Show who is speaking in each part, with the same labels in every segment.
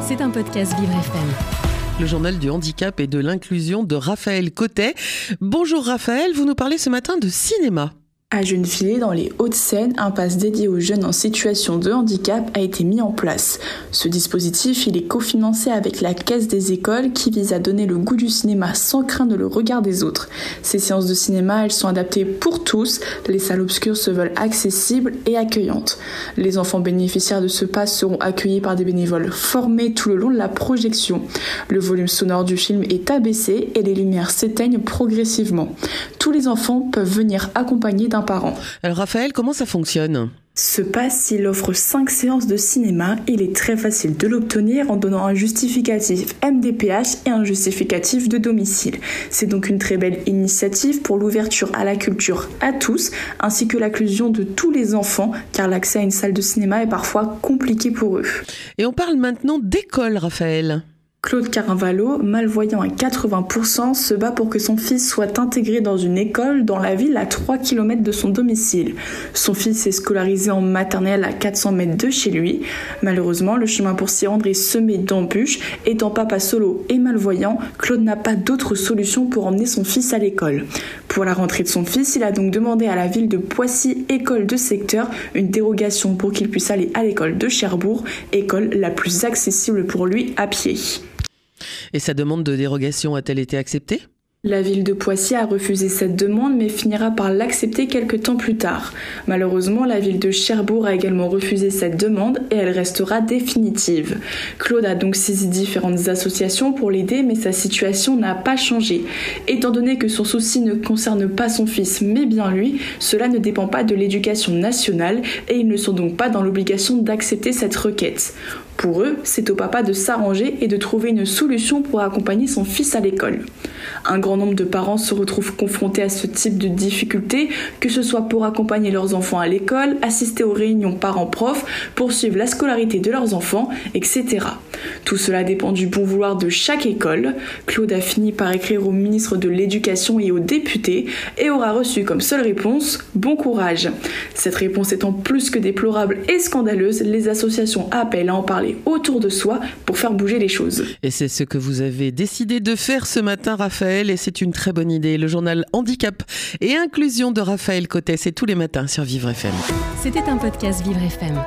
Speaker 1: C'est un podcast Vivre FM.
Speaker 2: Le journal du handicap et de l'inclusion de Raphaël Cotet. Bonjour Raphaël, vous nous parlez ce matin de cinéma.
Speaker 3: À Gennevilliers, dans les Hauts-de-Seine, un pass dédié aux jeunes en situation de handicap a été mis en place. Ce dispositif, il est cofinancé avec la Caisse des écoles qui vise à donner le goût du cinéma sans craindre le regard des autres. Ces séances de cinéma, elles sont adaptées pour tous. Les salles obscures se veulent accessibles et accueillantes. Les enfants bénéficiaires de ce pass seront accueillis par des bénévoles formés tout le long de la projection. Le volume sonore du film est abaissé et les lumières s'éteignent progressivement. Tous les enfants peuvent venir accompagner d'un
Speaker 2: Alors Raphaël, comment ça fonctionne?
Speaker 3: Ce pass, il offre 5 séances de cinéma. Il est très facile de l'obtenir en donnant un justificatif MDPH et un justificatif de domicile. C'est donc une très belle initiative pour l'ouverture à la culture à tous, ainsi que l'inclusion de tous les enfants, car l'accès à une salle de cinéma est parfois compliqué pour eux.
Speaker 2: Et on parle maintenant d'école, Raphaël.
Speaker 3: Claude Carinvalo, malvoyant à 80%, se bat pour que son fils soit intégré dans une école dans la ville à 3 km de son domicile. Son fils est scolarisé en maternelle à 400 mètres de chez lui. Malheureusement, le chemin pour s'y rendre est semé d'embûches. Étant papa solo et malvoyant, Claude n'a pas d'autre solution pour emmener son fils à l'école. Pour la rentrée de son fils, il a donc demandé à la ville de Poissy, école de secteur, une dérogation pour qu'il puisse aller à l'école de Cherbourg, école la plus accessible pour lui à pied.
Speaker 2: Et sa demande de dérogation a-t-elle été acceptée?
Speaker 3: La ville de Poissy a refusé cette demande mais finira par l'accepter quelques temps plus tard. Malheureusement, la ville de Cherbourg a également refusé cette demande et elle restera définitive. Claude a donc saisi différentes associations pour l'aider mais sa situation n'a pas changé. Étant donné que son souci ne concerne pas son fils mais bien lui, cela ne dépend pas de l'éducation nationale et ils ne sont donc pas dans l'obligation d'accepter cette requête. Pour eux, c'est au papa de s'arranger et de trouver une solution pour accompagner son fils à l'école. Un grand nombre de parents se retrouvent confrontés à ce type de difficultés, que ce soit pour accompagner leurs enfants à l'école, assister aux réunions parents-profs, poursuivre la scolarité de leurs enfants, etc. Tout cela dépend du bon vouloir de chaque école. Claude a fini par écrire au ministre de l'Éducation et aux députés et aura reçu comme seule réponse Bon courage. Cette réponse étant plus que déplorable et scandaleuse, les associations appellent à en parler autour de soi pour faire bouger les choses.
Speaker 2: Et c'est ce que vous avez décidé de faire ce matin, Raphaël, et c'est une très bonne idée. Le journal Handicap et Inclusion de Raphaël Cotet, c'est tous les matins sur Vivre FM.
Speaker 1: C'était un podcast Vivre FM.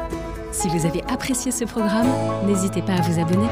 Speaker 1: Si vous avez apprécié ce programme, n'hésitez pas à vous abonner.